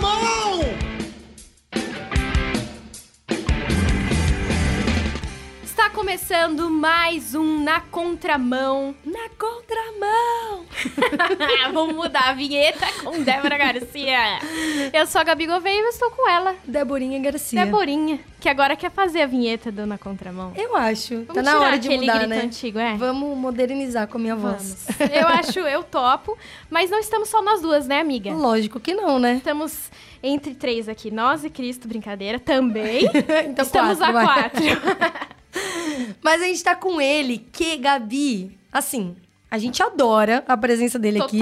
contramão! Começando mais um Na Contramão. Na Contramão! Vamos mudar a vinheta com Débora Garcia. Eu sou a Gabi Gouveia e eu estou com ela, Deborinha Garcia. Deborinha, que agora quer fazer a vinheta do Na Contramão. Eu acho. Vamos tá na hora de mudar, né? antigo, é? Vamos modernizar com a minha voz. Vamos. Eu acho, eu topo. Mas não estamos só nós duas, né, amiga? Lógico que não, né? Estamos entre três aqui, nós e Cristo, brincadeira, também. Então Estamos quatro, a vai. quatro. Mas a gente tá com ele, que, Gabi, assim, a gente adora a presença dele aqui.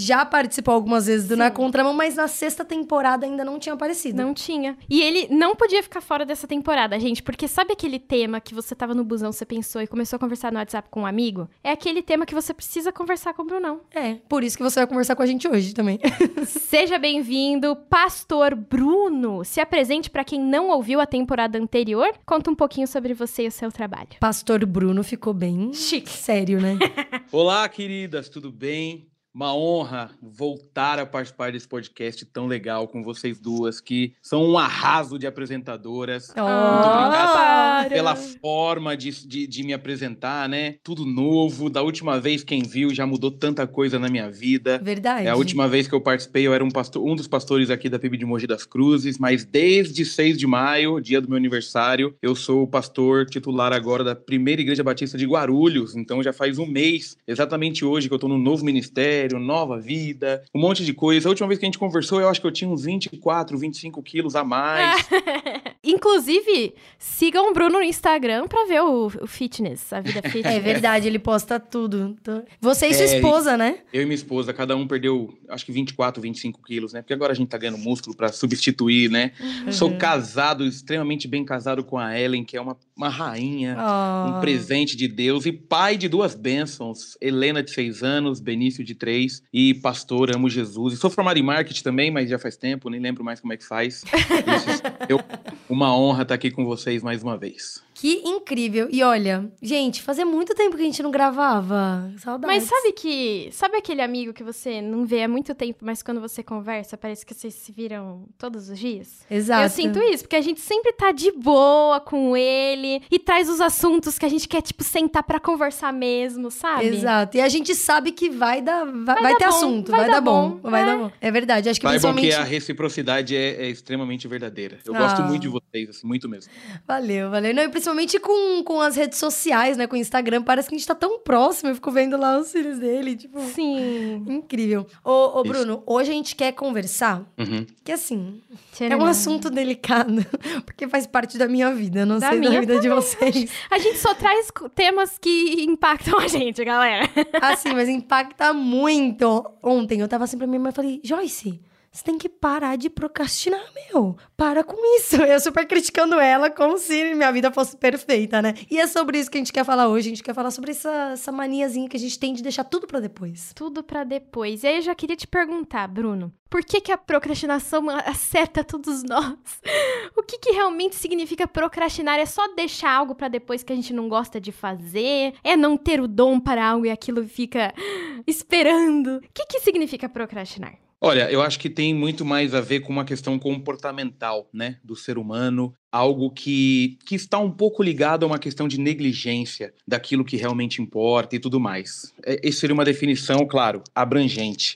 Já participou algumas vezes do Sim. Na Contramão, mas na sexta temporada ainda não tinha aparecido. Não tinha. E ele não podia ficar fora dessa temporada, gente, porque sabe aquele tema que você tava no busão, você pensou e começou a conversar no WhatsApp com um amigo? É aquele tema que você precisa conversar com o Brunão. É, por isso que você vai conversar com a gente hoje também. Seja bem-vindo, Pastor Bruno. Se apresente para quem não ouviu a temporada anterior. Conta um pouquinho sobre você e o seu trabalho. Pastor Bruno ficou bem Chique. sério, né? Olá, queridas, tudo bem? Uma honra voltar a participar desse podcast tão legal com vocês duas, que são um arraso de apresentadoras. Oh, obrigado para. Pela forma de, de, de me apresentar, né? Tudo novo. Da última vez, quem viu, já mudou tanta coisa na minha vida. Verdade. É a última vez que eu participei, eu era um, pastor, um dos pastores aqui da PIB de Mogi das Cruzes, mas desde 6 de maio, dia do meu aniversário, eu sou o pastor titular agora da Primeira Igreja Batista de Guarulhos. Então já faz um mês, exatamente hoje, que eu tô no novo ministério, nova vida, um monte de coisa. A última vez que a gente conversou, eu acho que eu tinha uns 24, 25 quilos a mais. Inclusive, sigam o Bruno no Instagram pra ver o, o fitness, a vida fitness. É verdade, ele posta tudo. Você e sua É, esposa, né? Eu e minha esposa, cada um perdeu, acho que 24, 25 quilos, né? Porque agora a gente tá ganhando músculo pra substituir, né? Uhum. Sou casado, extremamente bem casado com a Ellen, que é uma, uma rainha. Oh. Um presente de Deus e pai de duas bênçãos. Helena, de seis anos, Benício, de três. E pastor, amo Jesus. E sou formado em marketing também, mas já faz tempo, nem lembro mais como é que faz. Isso, eu, uma honra estar aqui com vocês mais uma vez. Que incrível. E olha, gente, fazia muito tempo que a gente não gravava. Saudades. Mas sabe que. Sabe aquele amigo que você não vê há muito tempo, mas quando você conversa, parece que vocês se viram todos os dias? Exato. Eu sinto isso, porque a gente sempre tá de boa com ele e traz os assuntos que a gente quer, tipo, sentar pra conversar mesmo, sabe? Exato. E a gente sabe que vai dar. Vai, Vai vai dar ter bom, assunto, vai vai, dar dar bom. bom, Vai é. dar bom. É verdade. Acho que Saibam principalmente. que a reciprocidade é, é extremamente verdadeira. Eu Ah. gosto muito de vocês, assim, muito mesmo. Valeu, valeu. Não, e principalmente com, com as redes sociais, né? Com o Instagram. Parece que a gente tá tão próximo. Eu fico vendo lá os filhos dele. Tipo. Sim. Incrível. Ô, ô Isso. Bruno, hoje a gente quer conversar, Uhum. que assim, é Tcharam. um assunto delicado, porque faz parte da minha vida, não Da sei da minha vida de vocês. A gente só traz temas que impactam a gente, galera. Assim, mas impacta muito. Ontem eu tava assim pra minha mãe e falei, Joyce, você tem que parar de procrastinar, meu. Para com isso. Eu super criticando ela como se minha vida fosse perfeita, né? E é sobre isso que a gente quer falar hoje. A gente quer falar sobre essa, essa maniazinha que a gente tem de deixar tudo pra depois. Tudo pra depois. E aí eu já queria te perguntar, Bruno, por que que a procrastinação acerta todos nós? O que que realmente significa procrastinar? É só deixar algo pra depois que a gente não gosta de fazer? É não ter o dom para algo e aquilo fica esperando? O que que significa procrastinar? Olha, eu acho que tem muito mais a ver com uma questão comportamental, né, do ser humano, algo que, que está um pouco ligado a uma questão de negligência daquilo que realmente importa e tudo mais. É, Essa seria uma definição, claro, abrangente.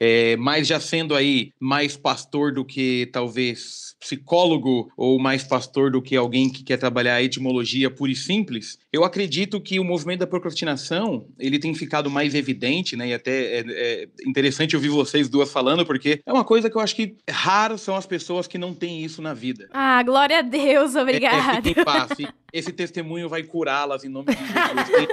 É, mas já sendo aí mais pastor do que talvez psicólogo ou mais pastor do que alguém que quer trabalhar a etimologia pura e simples, eu acredito que o movimento da procrastinação ele tem ficado mais evidente, né? E até é, é interessante ouvir vocês duas falando, porque é uma coisa que eu acho que raras são as pessoas que não têm isso na vida. Ah, glória a Deus, É, obrigada. fiquem em paz. E Esse testemunho vai curá-las em nome de Jesus.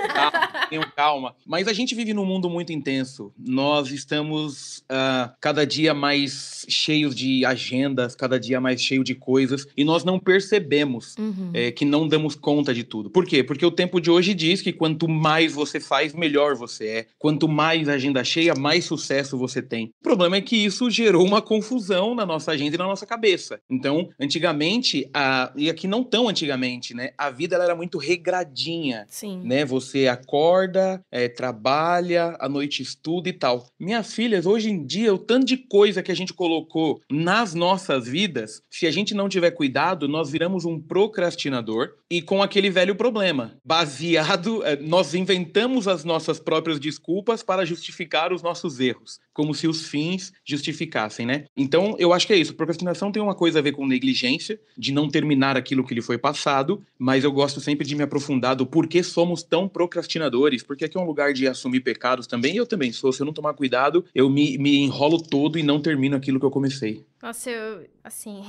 Tenham calma. Mas a gente vive num mundo muito intenso. Nós estamos ah, cada dia mais cheios de agendas, cada dia mais cheio de coisas, e nós não percebemos Uhum. é, que não damos conta de tudo. Por quê? Porque o tempo de hoje diz que quanto mais você faz, melhor você é. Quanto mais agenda cheia, mais sucesso você tem. O problema é que isso gerou uma confusão na nossa agenda e na nossa cabeça. Então, antigamente, a- e aqui não tão antigamente, né? A a vida ela era muito regradinha. Sim. Né, você acorda, é, trabalha, à noite estuda e tal. Minhas filhas, hoje em dia, o tanto de coisa que a gente colocou nas nossas vidas, se a gente não tiver cuidado, nós viramos um procrastinador e com aquele velho problema. Baseado, é, nós inventamos as nossas próprias desculpas para justificar os nossos erros, como se os fins justificassem, né? Então, eu acho que é isso. Procrastinação tem uma coisa a ver com negligência, de não terminar aquilo que lhe foi passado, mas eu gosto sempre de me aprofundar do porquê somos tão procrastinadores, porque aqui é um lugar de assumir pecados também, eu também sou. Se eu não tomar cuidado, eu me, me enrolo todo e não termino aquilo que eu comecei. Nossa, eu, assim,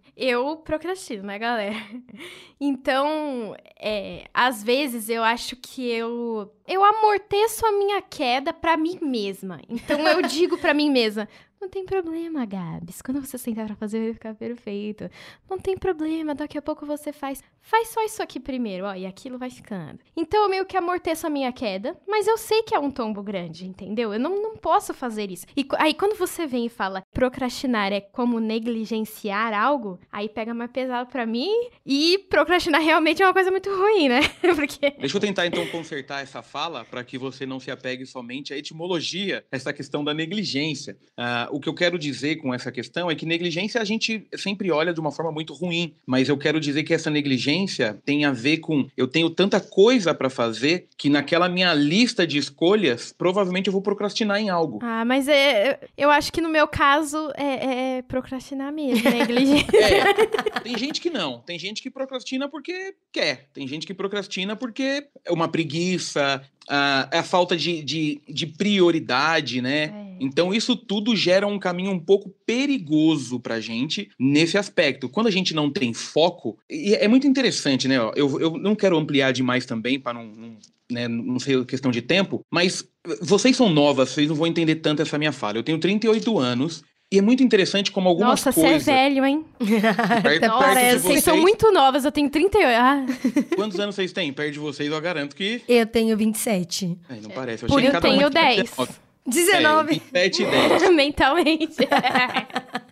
eu procrastino, né, galera? Então, é, às vezes eu acho que eu eu amorteço a minha queda pra mim mesma. Então eu digo pra mim mesma, não tem problema, Gabs. Quando você sentar pra fazer, vai ficar perfeito. Não tem problema, daqui a pouco você faz. Faz só isso aqui primeiro, ó, e aquilo vai ficando. Então eu meio que amorteço a minha queda, mas eu sei que é um tombo grande, entendeu? Eu não, não posso fazer isso. E aí quando você vem e fala procrastinar é como negligenciar algo, aí pega mais pesado pra mim e procrastinar realmente é uma coisa muito ruim, né? Porque. Deixa eu tentar então consertar essa fala para que você não se apegue somente à etimologia, essa questão da negligência. Uh, o que eu quero dizer com essa questão é que negligência a gente sempre olha de uma forma muito ruim, mas eu quero dizer que essa negligência tem a ver com eu tenho tanta coisa para fazer que naquela minha lista de escolhas provavelmente eu vou procrastinar em algo. Ah, mas é, eu acho que no meu caso é, é procrastinar mesmo, negligência. é, tem gente que não, tem gente que procrastina porque quer, tem gente que procrastina porque é uma preguiça, a, a falta de, de, de prioridade, né? É. Então, isso tudo gera um caminho um pouco perigoso pra gente nesse aspecto. Quando a gente não tem foco, e é muito interessante, né? Eu, eu não quero ampliar demais também para não, não né, não sei questão de tempo, mas vocês são novas, vocês não vão entender tanto essa minha fala. Eu tenho 38 anos e é muito interessante como algumas Nossa, coisas... Nossa, você é velho, hein? perto, Nossa, perto vocês... são muito novas, eu tenho 38. Ah. Quantos anos vocês têm? Perto de vocês, eu garanto que... Eu tenho 27. É, não parece. Eu, Por eu tenho 10. 19. É, 27 e 10. Mentalmente.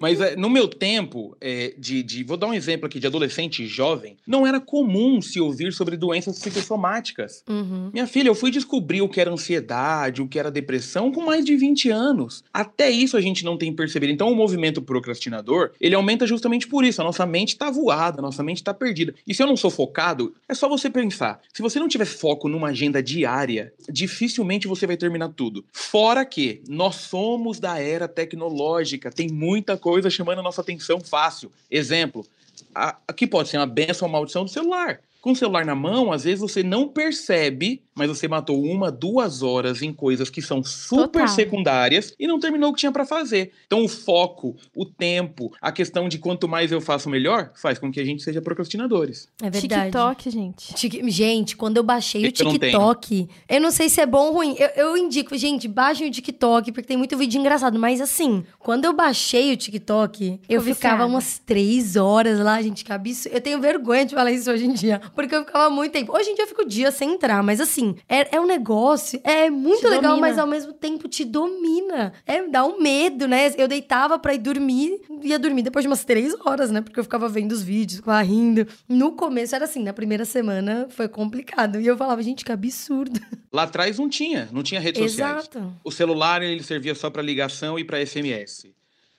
Mas é, no meu tempo, é, de, de, vou dar um exemplo aqui de adolescente jovem, não era comum se ouvir sobre doenças psicossomáticas. Uhum. Minha filha, eu fui descobrir o que era ansiedade, o que era depressão com mais de 20 anos. Até isso a gente não tem percebido. Então o movimento procrastinador, ele aumenta justamente por isso. A nossa mente tá voada, a nossa mente tá perdida. E se eu não sou focado, é só você pensar. Se você não tiver foco numa agenda diária, dificilmente você vai terminar tudo. Fora que nós somos da era tecnológica, tem muita coisa chamando a nossa atenção fácil. Exemplo, aqui pode ser uma benção ou maldição do celular. Com o celular na mão, às vezes você não percebe mas você matou uma, duas horas em coisas que são super Total. secundárias e não terminou o que tinha para fazer. Então, o foco, o tempo, a questão de quanto mais eu faço melhor, faz com que a gente seja procrastinadores. É verdade. TikTok, gente. Tic... Gente, quando eu baixei o TikTok, eu, eu não sei se é bom ou ruim. Eu, eu indico, gente, baixem o TikTok, porque tem muito vídeo engraçado. Mas assim, quando eu baixei o TikTok, eu ficava umas três horas lá, gente, que absurdo. Eu tenho vergonha de falar isso hoje em dia, porque eu ficava muito tempo. Hoje em dia eu fico dia sem entrar, mas assim, é, é um negócio, é muito te legal, domina. mas ao mesmo tempo te domina. É, dá um medo, né? Eu deitava pra ir dormir, ia dormir depois de umas três horas, né? Porque eu ficava vendo os vídeos, ficava rindo. No começo era assim, na primeira semana foi complicado. E eu falava, gente, que absurdo. Lá atrás não tinha, não tinha redes Exato. sociais. O celular, ele servia só para ligação e para SMS.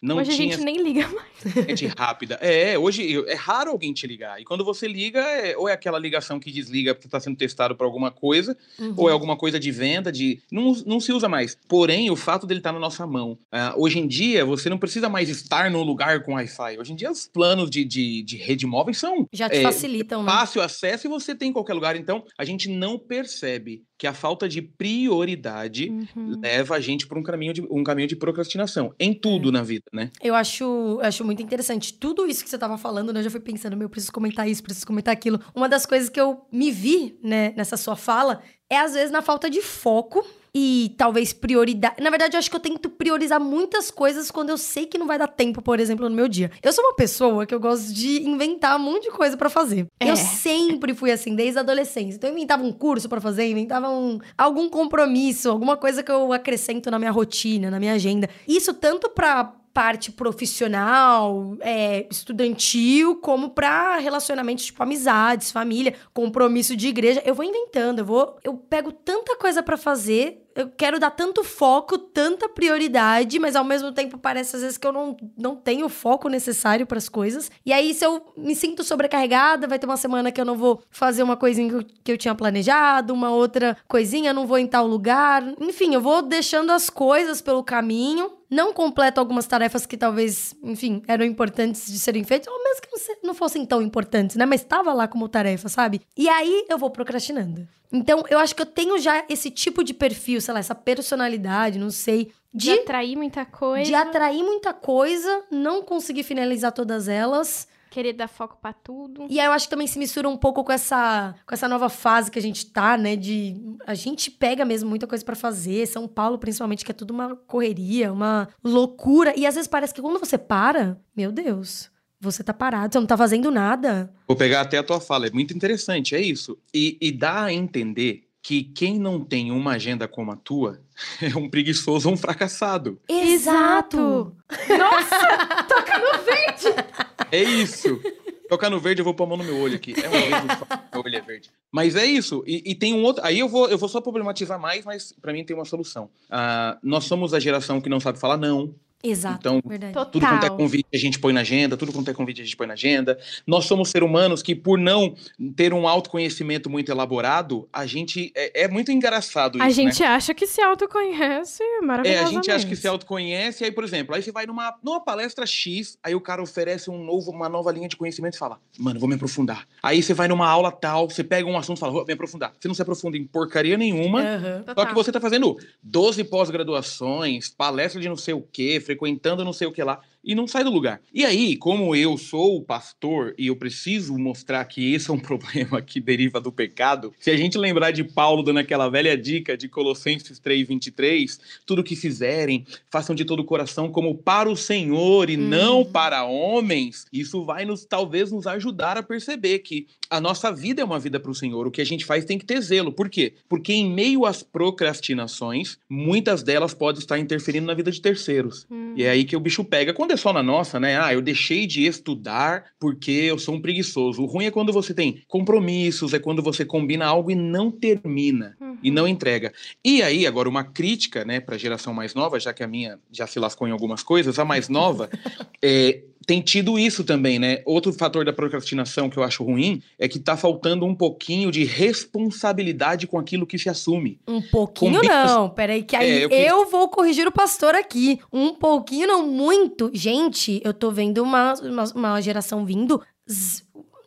Não hoje tinha... a gente nem liga mais. Gente rápida. É, hoje é raro alguém te ligar. E quando você liga, é, ou é aquela ligação que desliga porque está sendo testado por alguma coisa, uhum. ou é alguma coisa de venda, de. Não, não se usa mais. Porém, o fato dele estar tá na nossa mão. Uh, hoje em dia, você não precisa mais estar no lugar com Wi-Fi. Hoje em dia, os planos de, de, de rede móvel são. Já te é, facilitam, né? Fácil acesso e você tem em qualquer lugar. Então, a gente não percebe que a falta de prioridade uhum. leva a gente para um caminho de um caminho de procrastinação em tudo é. na vida, né? Eu acho, acho muito interessante tudo isso que você estava falando, né? Eu já fui pensando, meu, preciso comentar isso, preciso comentar aquilo. Uma das coisas que eu me vi, né, nessa sua fala, é às vezes na falta de foco e talvez prioridade. Na verdade, eu acho que eu tento priorizar muitas coisas quando eu sei que não vai dar tempo, por exemplo, no meu dia. Eu sou uma pessoa que eu gosto de inventar um monte de coisa para fazer. É. Eu sempre fui assim, desde a adolescência. Então eu inventava um curso para fazer, inventava um, algum compromisso, alguma coisa que eu acrescento na minha rotina, na minha agenda. Isso tanto para parte profissional, é, estudantil, como pra relacionamentos, tipo, amizades, família, compromisso de igreja. Eu vou inventando, eu vou. Eu pego tanta coisa para fazer eu quero dar tanto foco, tanta prioridade, mas ao mesmo tempo parece às vezes que eu não, não tenho o foco necessário para as coisas. E aí, se eu me sinto sobrecarregada, vai ter uma semana que eu não vou fazer uma coisinha que eu, que eu tinha planejado, uma outra coisinha, não vou em tal lugar. Enfim, eu vou deixando as coisas pelo caminho não completo algumas tarefas que talvez, enfim, eram importantes de serem feitas, ou mesmo que não, não fossem tão importantes, né? Mas estava lá como tarefa, sabe? E aí eu vou procrastinando. Então, eu acho que eu tenho já esse tipo de perfil, sei lá, essa personalidade, não sei. De, de atrair muita coisa. De atrair muita coisa, não conseguir finalizar todas elas querer dar foco para tudo. E aí eu acho que também se mistura um pouco com essa, com essa nova fase que a gente tá, né? De a gente pega mesmo muita coisa para fazer. São Paulo, principalmente, que é tudo uma correria, uma loucura. E às vezes parece que quando você para, meu Deus. Você tá parado, você não tá fazendo nada. Vou pegar até a tua fala, é muito interessante, é isso. E, e dá a entender que quem não tem uma agenda como a tua é um preguiçoso ou um fracassado. Exato! Nossa, toca no verde! É isso. Tocar no verde, eu vou pôr a mão no meu olho aqui. É um verde, meu olho é verde. Mas é isso. E, e, tem um outro. Aí eu vou, eu vou só problematizar mais, mas para mim tem uma solução. Uh, nós somos a geração que não sabe falar não. Exato. Então, verdade. tudo quanto é convite a gente põe na agenda, tudo quanto é convite a gente põe na agenda. Nós somos seres humanos que, por não ter um autoconhecimento muito elaborado, a gente. É, é muito engraçado isso. A gente né? acha que se autoconhece maravilhosamente. É, a gente acha que se autoconhece, aí, por exemplo, aí você vai numa, numa palestra X, aí o cara oferece um novo, uma nova linha de conhecimento e fala, mano, vou me aprofundar. Aí você vai numa aula tal, você pega um assunto e fala, vou me aprofundar. Você não se aprofunda em porcaria nenhuma, uhum. só que você tá fazendo 12 pós-graduações, palestra de não sei o quê, frequentando não sei o que lá e não sai do lugar. E aí, como eu sou o pastor e eu preciso mostrar que esse é um problema que deriva do pecado, se a gente lembrar de Paulo dando aquela velha dica de Colossenses 3:23, tudo que fizerem, façam de todo o coração como para o Senhor e hum. não para homens, isso vai nos talvez nos ajudar a perceber que a nossa vida é uma vida para o Senhor. O que a gente faz tem que ter zelo. Por quê? Porque em meio às procrastinações, muitas delas podem estar interferindo na vida de terceiros. Hum. E é aí que o bicho pega quando é só na nossa, né? Ah, eu deixei de estudar porque eu sou um preguiçoso. O ruim é quando você tem compromissos, é quando você combina algo e não termina uhum. e não entrega. E aí, agora, uma crítica, né, para a geração mais nova, já que a minha já se lascou em algumas coisas, a mais nova é, tem tido isso também, né? Outro fator da procrastinação que eu acho ruim é que tá faltando um pouquinho de responsabilidade com aquilo que se assume. Um pouquinho Combina... não, peraí, que aí é, eu, eu, vou corrigir o pastor aqui. Um pouquinho não, muito. Gente, eu tô vendo uma, uma, uma geração vindo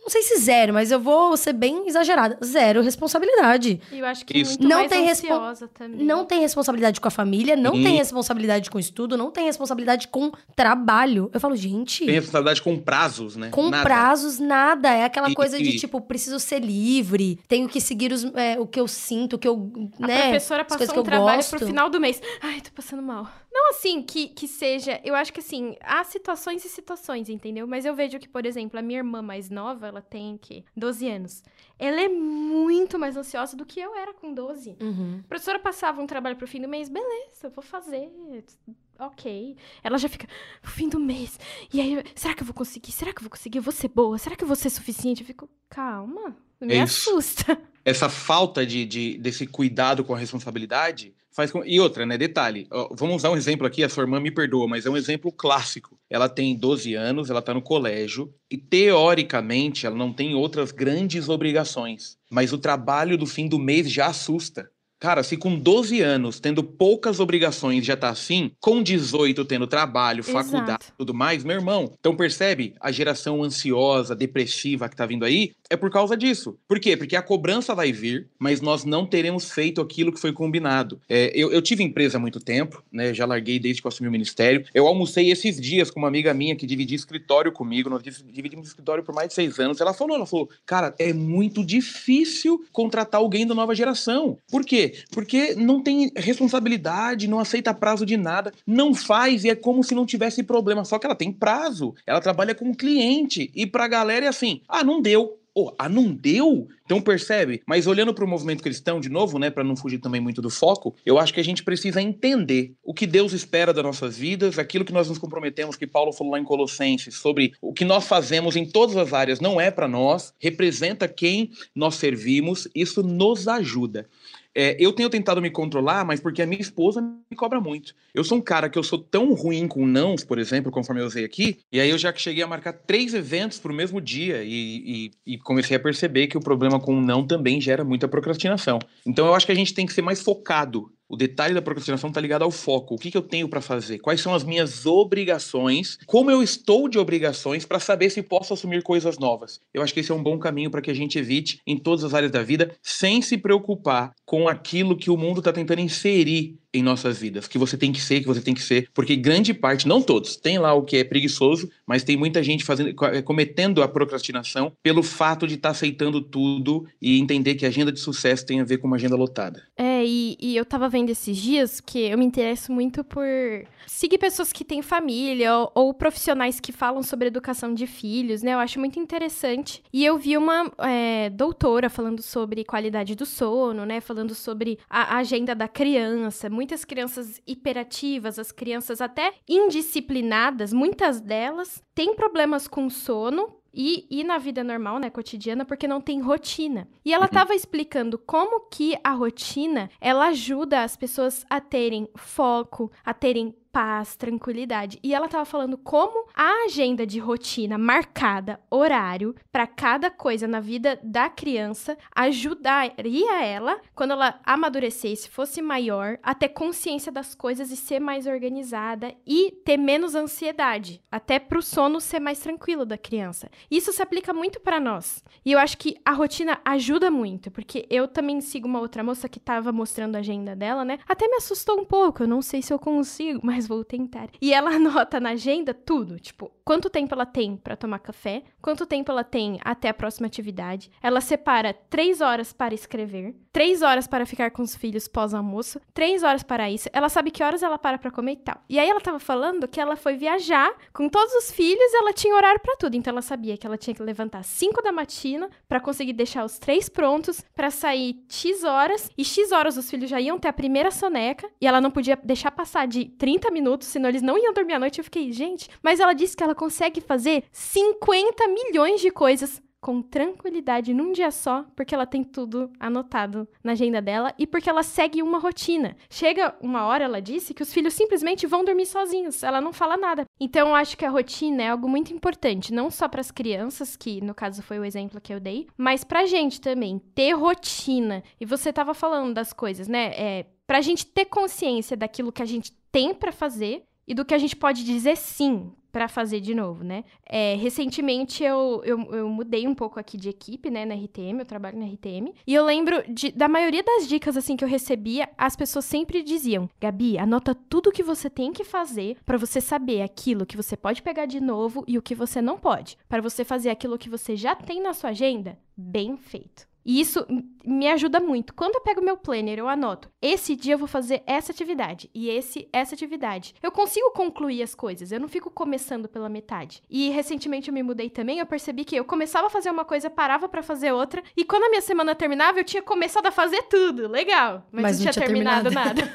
não sei se zero, mas eu vou ser bem exagerada. Zero responsabilidade. Eu acho que Isso. muito não mais tem ansiosa também. Não tem responsabilidade com a família, não tem responsabilidade com o estudo, não tem responsabilidade com trabalho. Eu falo, gente... Tem responsabilidade com prazos, né? Com nada. prazos, nada. É aquela e, coisa e... de, tipo, preciso ser livre, tenho que seguir os, é, o que eu sinto, o que eu, a né? A professora passou um trabalho gosto. pro final do mês. Ai, tô passando mal. Não assim que, que seja. Eu acho que assim, há situações e situações, entendeu? Mas eu vejo que, por exemplo, a minha irmã mais nova, ela tem que 12 anos. Ela é muito mais ansiosa do que eu era com 12. Uhum. A professora passava um trabalho pro fim do mês, beleza, eu vou fazer. Ok. Ela já fica, fim do mês. E aí, será que eu vou conseguir? Será que eu vou conseguir? Eu vou ser boa? Será que eu vou ser suficiente? Eu fico, calma, me é assusta. Essa falta de, de, desse cuidado com a responsabilidade faz com... E outra, né? Detalhe, vamos usar um exemplo aqui, a sua irmã me perdoa, mas é um exemplo clássico. Ela tem 12 anos, ela está no colégio, e teoricamente ela não tem outras grandes obrigações. Mas o trabalho do fim do mês já assusta. Cara, se com 12 anos, tendo poucas obrigações, já tá assim, com 18 tendo trabalho, faculdade e tudo mais, meu irmão. Então percebe a geração ansiosa, depressiva que tá vindo aí? É por causa disso. Por quê? Porque a cobrança vai vir, mas nós não teremos feito aquilo que foi combinado. É, eu, eu, tive empresa há muito tempo, né? Já larguei desde que eu assumi o ministério. Eu almocei esses dias com uma amiga minha que dividia escritório comigo. Nós dividimos escritório por mais de seis anos. Ela falou, ela falou, cara, é muito difícil contratar alguém da nova geração. Por quê? Porque não tem responsabilidade, não aceita prazo de nada, não faz e é como se não tivesse problema. Só que ela tem prazo, ela trabalha com cliente e pra galera é assim: ah, não deu Oh, ah, não deu? Então percebe? Mas olhando para o movimento cristão de novo, né, para não fugir também muito do foco, eu acho que a gente precisa entender o que Deus espera das nossas vidas, aquilo que nós nos comprometemos, que Paulo falou lá em Colossenses, sobre o que nós fazemos em todas as áreas não é para nós, representa quem nós servimos, isso nos ajuda. É, eu tenho tentado me controlar, mas porque a minha esposa me cobra muito. Eu sou um cara que eu sou tão ruim com nãos, por exemplo, conforme eu usei aqui, e aí eu já cheguei a marcar três eventos pro mesmo dia e, e, e comecei a perceber que o problema com o não também gera muita procrastinação. Então eu acho que a gente tem que ser mais focado o detalhe da procrastinação está ligado ao foco. O que, que eu tenho para fazer? Quais são as minhas obrigações? Como eu estou de obrigações para saber se posso assumir coisas novas? Eu acho que esse é um bom caminho para que a gente evite em todas as áreas da vida, sem se preocupar com aquilo que o mundo está tentando inserir em nossas vidas, que você tem que ser, que você tem que ser, porque grande parte, não todos, tem lá o que é preguiçoso, mas tem muita gente fazendo, eh, cometendo a procrastinação pelo fato de estar tá aceitando tudo e entender que a agenda de sucesso tem a ver com uma agenda lotada. É, e, e eu tava vendo esses dias que eu me interesso muito por seguir pessoas que têm família ou, ou profissionais que falam sobre educação de filhos, né? Eu acho muito interessante. E eu vi uma é, doutora falando sobre qualidade do sono, né? Falando sobre a, a agenda da criança, muito muitas crianças hiperativas, as crianças até indisciplinadas, muitas delas têm problemas com sono e, e, na vida normal, né, cotidiana, porque não tem rotina. E ela estava uhum. explicando como que a rotina, ela ajuda as pessoas a terem foco, a terem paz, tranquilidade. E ela tava falando como a agenda de rotina marcada, horário, para cada coisa na vida da criança ajudaria ela, quando ela amadurecesse, fosse maior, a ter consciência das coisas e ser mais organizada e ter menos ansiedade, até pro sono ser mais tranquilo da criança. Isso se aplica muito para nós. E eu acho que a rotina ajuda muito, porque eu também sigo uma outra moça que tava mostrando a agenda dela, né? Até me assustou um pouco, eu não sei se eu consigo, mas mas vou tentar. E ela anota na agenda tudo, tipo, quanto tempo ela tem para tomar café, quanto tempo ela tem até a próxima atividade. Ela separa três horas para escrever, três horas para ficar com os filhos pós-almoço, três horas para isso. Ela sabe que horas ela para para comer e tal. E aí ela tava falando que ela foi viajar com todos os filhos, ela tinha horário para tudo. Então ela sabia que ela tinha que levantar 5 da matina para conseguir deixar os três prontos para sair X horas e X horas os filhos já iam ter a primeira soneca e ela não podia deixar passar de 30 minutos, senão eles não iam dormir à noite. Eu fiquei, gente, mas ela disse que ela consegue fazer 50 milhões de coisas com tranquilidade num dia só, porque ela tem tudo anotado na agenda dela e porque ela segue uma rotina. Chega uma hora, ela disse, que os filhos simplesmente vão dormir sozinhos, ela não fala nada. Então eu acho que a rotina é algo muito importante, não só para as crianças, que no caso foi o exemplo que eu dei, mas pra gente também, ter rotina. E você tava falando das coisas, né? É, pra gente ter consciência daquilo que a gente tem para fazer e do que a gente pode dizer sim para fazer de novo, né? É, recentemente eu, eu, eu, mudei um pouco aqui de equipe, né, na RTM, eu trabalho na RTM, e eu lembro de, da maioria das dicas, assim, que eu recebia, as pessoas sempre diziam, Gabi, anota tudo que você tem que fazer para você saber aquilo que você pode pegar de novo e o que você não pode, para você fazer aquilo que você já tem na sua agenda, bem feito. E isso me ajuda muito. Quando eu pego meu planner, eu anoto: esse dia eu vou fazer essa atividade e esse essa atividade. Eu consigo concluir as coisas, eu não fico começando pela metade. E recentemente eu me mudei também, eu percebi que eu começava a fazer uma coisa, parava para fazer outra, e quando a minha semana terminava, eu tinha começado a fazer tudo. Legal, mas, mas não, não, tinha, terminado, terminado nada.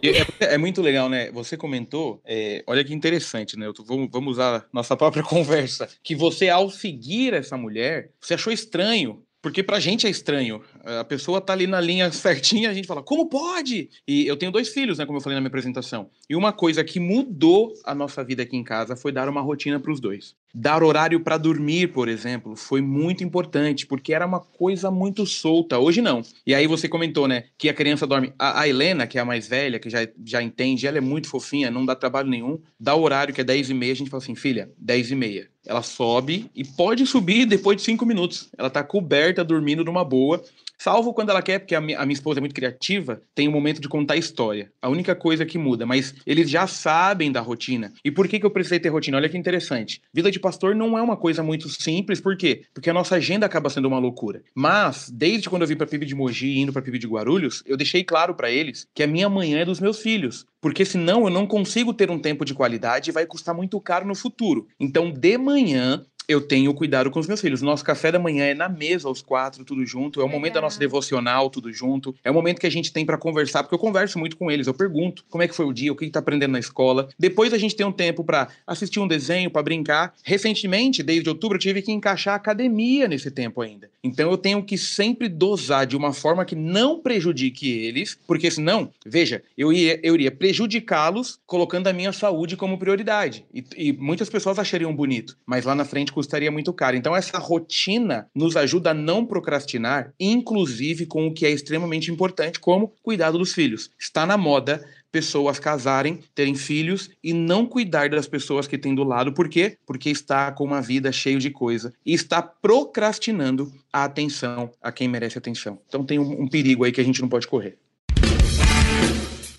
é, é, muito legal, né? Você comentou, é, olha que interessante, né? Tô, vamos, vamos usar nossa própria conversa, que você ao seguir essa mulher, você achou estranho porque pra gente é estranho. A pessoa tá ali na linha certinha, a gente fala, como pode? E eu tenho dois filhos, né, como eu falei na minha apresentação. E uma coisa que mudou a nossa vida aqui em casa foi dar uma rotina para os dois. Dar horário para dormir, por exemplo, foi muito importante, porque era uma coisa muito solta. Hoje não. E aí você comentou, né, que a criança dorme. A, a Helena, que é a mais velha, que já, já entende, ela é muito fofinha, não dá trabalho nenhum. Dá o horário, que é 10 e meia, a gente fala assim, filha, 10 e meia. Ela sobe e pode subir depois de cinco minutos. Ela tá coberta, dormindo numa boa. Salvo quando ela quer, porque a minha, a minha, esposa é muito criativa, tem o um momento de contar história. A única coisa que muda, mas eles já sabem da rotina. E por que, que eu precisei ter rotina? Olha que interessante. Vida de pastor não é uma coisa muito simples, por quê? Porque a nossa agenda acaba sendo uma loucura. Mas, desde quando eu vim pra PIB de Mogi indo pra PIB de Guarulhos, eu deixei claro para eles que a minha manhã é dos meus filhos. Porque senão eu não consigo ter um tempo de qualidade e vai custar muito caro no futuro. Então, de manhã, eu tenho cuidado com os meus filhos. Nosso café da manhã é na mesa, os quatro, tudo junto. É o Legal. momento da nossa devocional, tudo junto. É o momento que a gente tem pra conversar, porque eu converso muito com eles. Eu pergunto como é que foi o dia, o que que tá aprendendo na escola. Depois a gente tem um tempo pra assistir um desenho, pra brincar. Recentemente, desde outubro, eu tive que encaixar a academia nesse tempo ainda. Então eu tenho que sempre dosar de uma forma que não prejudique eles, porque senão, veja, eu, ia, eu iria prejudicá-los colocando a minha saúde como prioridade. E, e muitas pessoas achariam bonito, mas lá na frente custaria muito caro. Então essa rotina nos ajuda a não procrastinar, inclusive com o que é extremamente importante, como cuidado dos filhos. Está na moda pessoas casarem, terem filhos e não cuidar das pessoas que têm do lado. Por quê? Porque está com uma vida cheia de coisa e está procrastinando a atenção a quem merece atenção. Então tem um, um perigo aí que a gente não pode correr.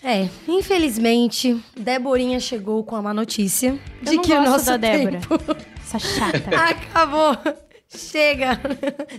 É, infelizmente, Deborinha chegou com a má notícia Eu de não que o nosso da Débora. tempo Chata. acabou. Chega.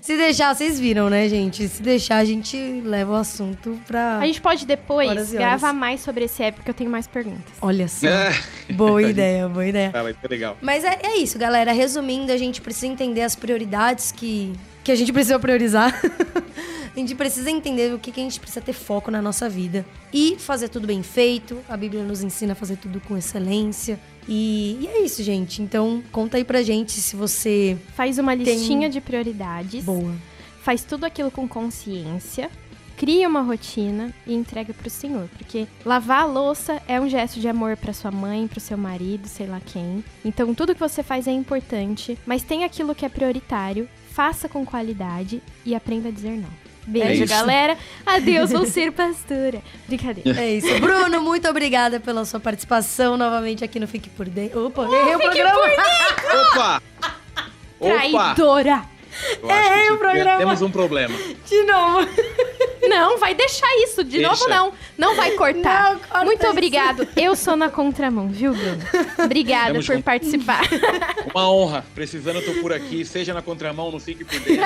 Se deixar, vocês viram, né, gente? Se deixar, a gente leva o assunto pra. A gente pode depois Horas gravar mais sobre esse app, porque eu tenho mais perguntas. Olha só. É, Boa ideia, boa ideia. ah, vai ser legal. Mas é, é isso, galera. Resumindo, a gente precisa entender as prioridades que, que a gente precisa priorizar. a gente precisa entender o que, que a gente precisa ter foco na nossa vida. E fazer tudo bem feito. A Bíblia nos ensina a fazer tudo com excelência. E, e é isso, gente. Então, conta aí pra gente se você. Faz uma Tem- listinha de prioridades. Boa. Faz tudo aquilo com consciência. Cria uma rotina e entrega pro Senhor, porque lavar a louça é um gesto de amor pra sua mãe, pro seu marido, sei lá quem. Então tudo que você faz é importante, mas tem aquilo que é prioritário, faça com qualidade e aprenda a dizer não. Beijo, isso. galera. Adeus, vou ser pastora. Brincadeira. É isso. Bruno, muito obrigada pela sua participação novamente aqui no Fique Por Dentro. Opa, errei o programa. Opa! Opa! Traidora! Eu acho Errei que o programa. Temos um problema. De novo. Não, vai deixar isso. De Deixa. novo, não. Não vai cortar. Não, corta Muito isso. obrigado. Eu sou na contramão, viu, Bruno? Obrigada por junto. participar. Uma honra. Precisando, eu tô por aqui, seja na contramão, no Fique Por Dentro,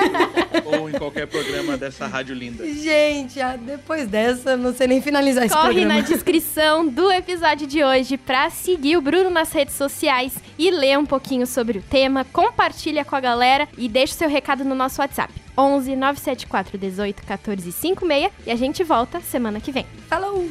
ou em qualquer programa dessa rádio linda. Gente, ah, depois dessa, não sei nem finalizar esse Corre programa. na descrição do episódio de hoje pra seguir o Bruno nas redes sociais e ler um pouquinho sobre o tema. Compartilha com a galera e deixa o seu recado no nosso WhatsApp. 11 974 18 14 56 e a gente volta semana que vem. Falou!